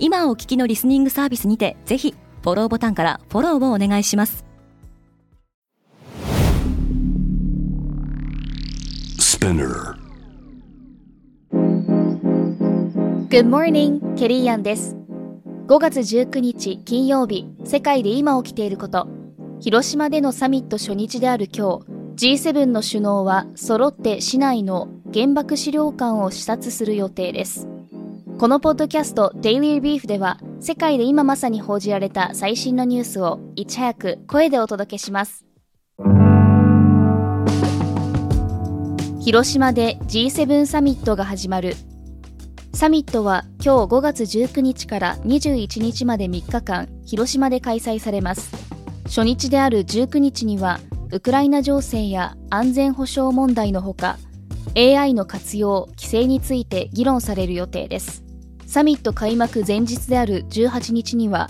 今お聞きのリスニングサービスにてぜひフォローボタンからフォローをお願いします。Good morning, ケリーアンです。5月19日金曜日世界で今起きていること。広島でのサミット初日である今日 G7 の首脳は揃って市内の原爆資料館を視察する予定ですこのポッドキャスト Daily Brief では世界で今まさに報じられた最新のニュースをいち早く声でお届けします。広島で G7 サミットが始まる。サミットは今日5月19日から21日まで3日間広島で開催されます。初日である19日にはウクライナ情勢や安全保障問題のほか AI の活用規制について議論される予定です。サミット開幕前日である18日には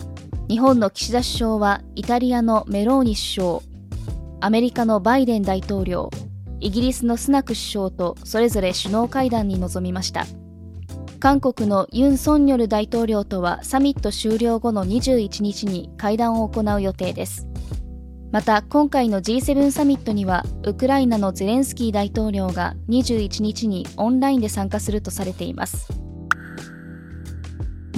日本の岸田首相はイタリアのメローニ首相アメリカのバイデン大統領イギリスのスナク首相とそれぞれ首脳会談に臨みました。韓国のユン・ソンニョル大統領とはサミット終了後の21日に会談を行う予定です。また今回の G7 サミットにはウクライナのゼレンスキー大統領が21日にオンラインで参加するとされています。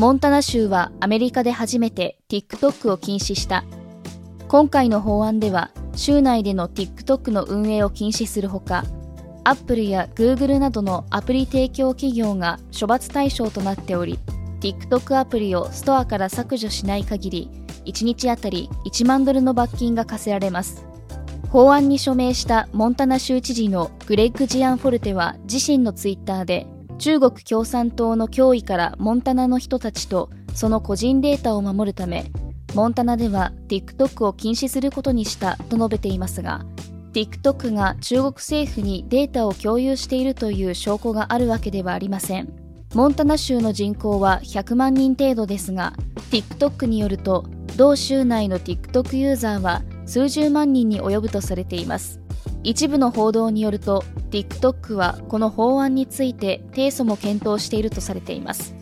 モンタナ州はアメリカで初めて TikTok を禁止した今回の法案では州内での TikTok の運営を禁止するほか、Apple や Google などのアプリ提供企業が処罰対象となっており、TikTok アプリをストアから削除しない限り、1日あたり1万ドルの罰金が課せられます。法案に署名したモンタナ州知事のグレッグ・ジアン・フォルテは自身のツイッターで、中国共産党の脅威からモンタナの人たちとその個人データを守るためモンタナでは TikTok を禁止することにしたと述べていますが TikTok が中国政府にデータを共有しているという証拠があるわけではありません。モンタナ州の人口は100万人程度ですが TikTok によると同州内の TikTok ユーザーは数十万人に及ぶとされています。一部の報道によると TikTok はこの法案について提訴も検討しているとされています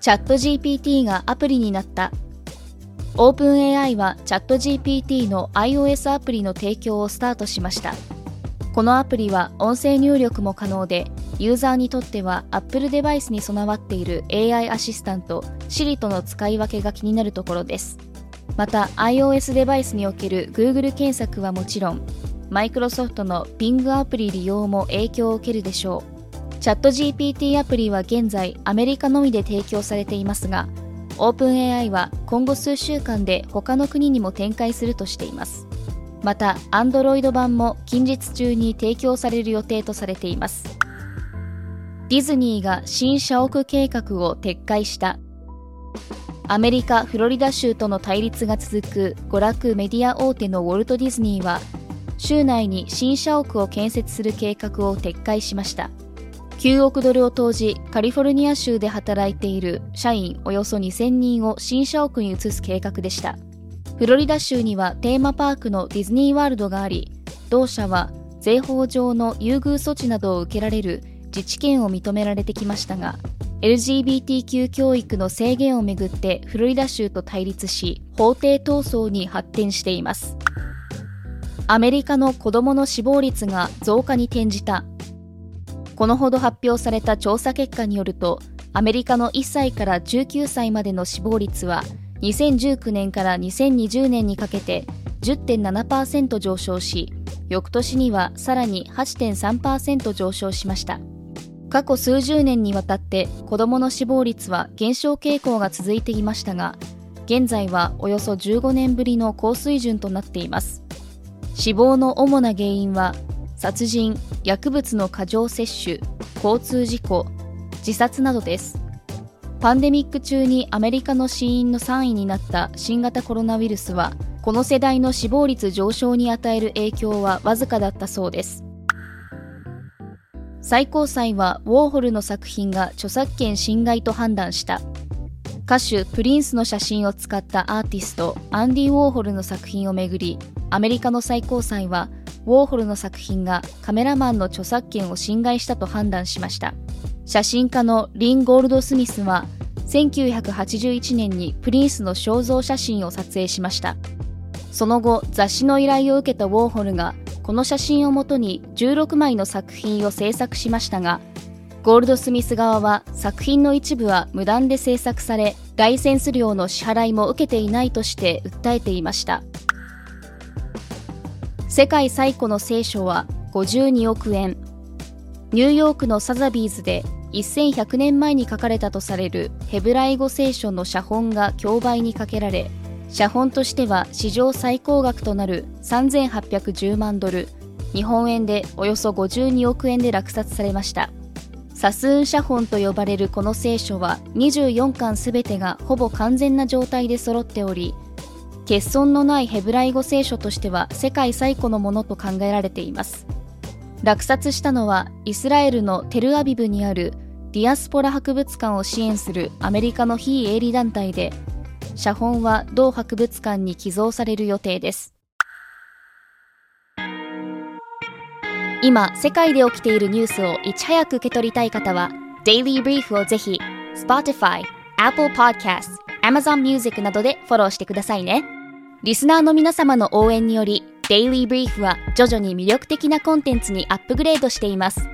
チャット GPT がアプリになった OpenAI は ChatGPT の iOS アプリの提供をスタートしました。このアプリは音声入力も可能で、ユーザーにとっては Apple デバイスに備わっている AI アシスタント Siri との使い分けが気になるところです。また iOS デバイスにおける Google 検索はもちろん、マイクロソフトの Bing アプリ利用も影響を受けるでしょう。チャット GPT アプリは現在アメリカのみで提供されていますが、オープン AI は今後数週間で他の国にも展開するとしています。また Android 版も近日中に提供される予定とされています。ディズニーが新社屋計画を撤回した。アメリカ・フロリダ州との対立が続く娯楽メディア大手のウォルト・ディズニーは州内に新社屋を建設する計画を撤回しました。9億ドルを投じカリフォルニア州で働いている社員およそ2000人を新社屋に移す計画でした。フロリダ州にはテーマパークのディズニーワールドがあり同社は税法上の優遇措置などを受けられる自治権を認められてきましたが LGBTQ 教育の制限をめぐってフロリダ州と対立し法廷闘争に発展していますアメリカの子どもの死亡率が増加に転じたこのほど発表された調査結果によると、アメリカの1歳から19歳までの死亡率は、2019年から2020年にかけて10.7%上昇し、翌年にはさらに8.3%上昇しました。過去数十年にわたって子どもの死亡率は減少傾向が続いていましたが、現在はおよそ15年ぶりの高水準となっています。死亡の主な原因は殺人、薬物の過剰摂取、交通事故、自殺などです。パンデミック中にアメリカの死因の3位になった新型コロナウイルスはこの世代の死亡率上昇に与える影響はわずかだったそうです最高裁はウォーホルの作品が著作権侵害と判断した。歌手プリンスの写真を使ったアーティストアンディ・ウォーホルの作品をめぐりアメリカの最高裁はウォーホルの作品がカメラマンの著作権を侵害したと判断しました。写真家のリン・ゴールドスミスは1981年にプリンスの肖像写真を撮影しました。その後雑誌の依頼を受けたウォーホルがこの写真をもとに16枚の作品を制作しましたがゴールドスミス側は作品の一部は無断で制作されライセンス料の支払いも受けていないとして訴えていました。世界最古の聖書は52億円。ニューヨークのサザビーズで1100年前に書かれたとされるヘブライ語聖書の写本が競売にかけられ写本としては史上最高額となる3810万ドル日本円でおよそ52億円で落札されました。サスーン写本と呼ばれるこの聖書は24巻すべてがほぼ完全な状態で揃っており欠損のないヘブライ語聖書としては世界最古のものと考えられています。落札したのはイスラエルのテルアビブにあるディアスポラ博物館を支援するアメリカの非営利団体で写本は同博物館に寄贈される予定です。今世界で起きているニュースをいち早く受け取りたい方は Daily Brief をぜひ Spotify、Apple Podcast、Amazon Music などでフォローしてくださいね。リスナーの皆様の応援により Daily Brief は徐々に魅力的なコンテンツにアップグレードしています。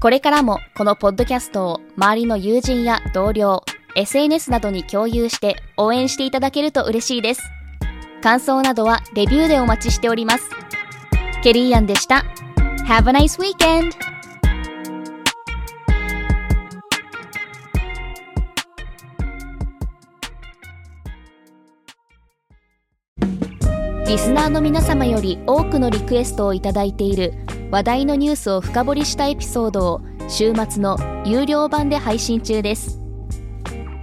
これからもこのポッドキャストを周りの友人や同僚 SNS などに共有して応援していただけると嬉しいです。感想などはレビューでお待ちしております。ケリーアンでした。Have a nice weekend! リスナーの皆様より多くのリクエストをいただいている話題のニュースを深掘りしたエピソードを週末の有料版で配信中です。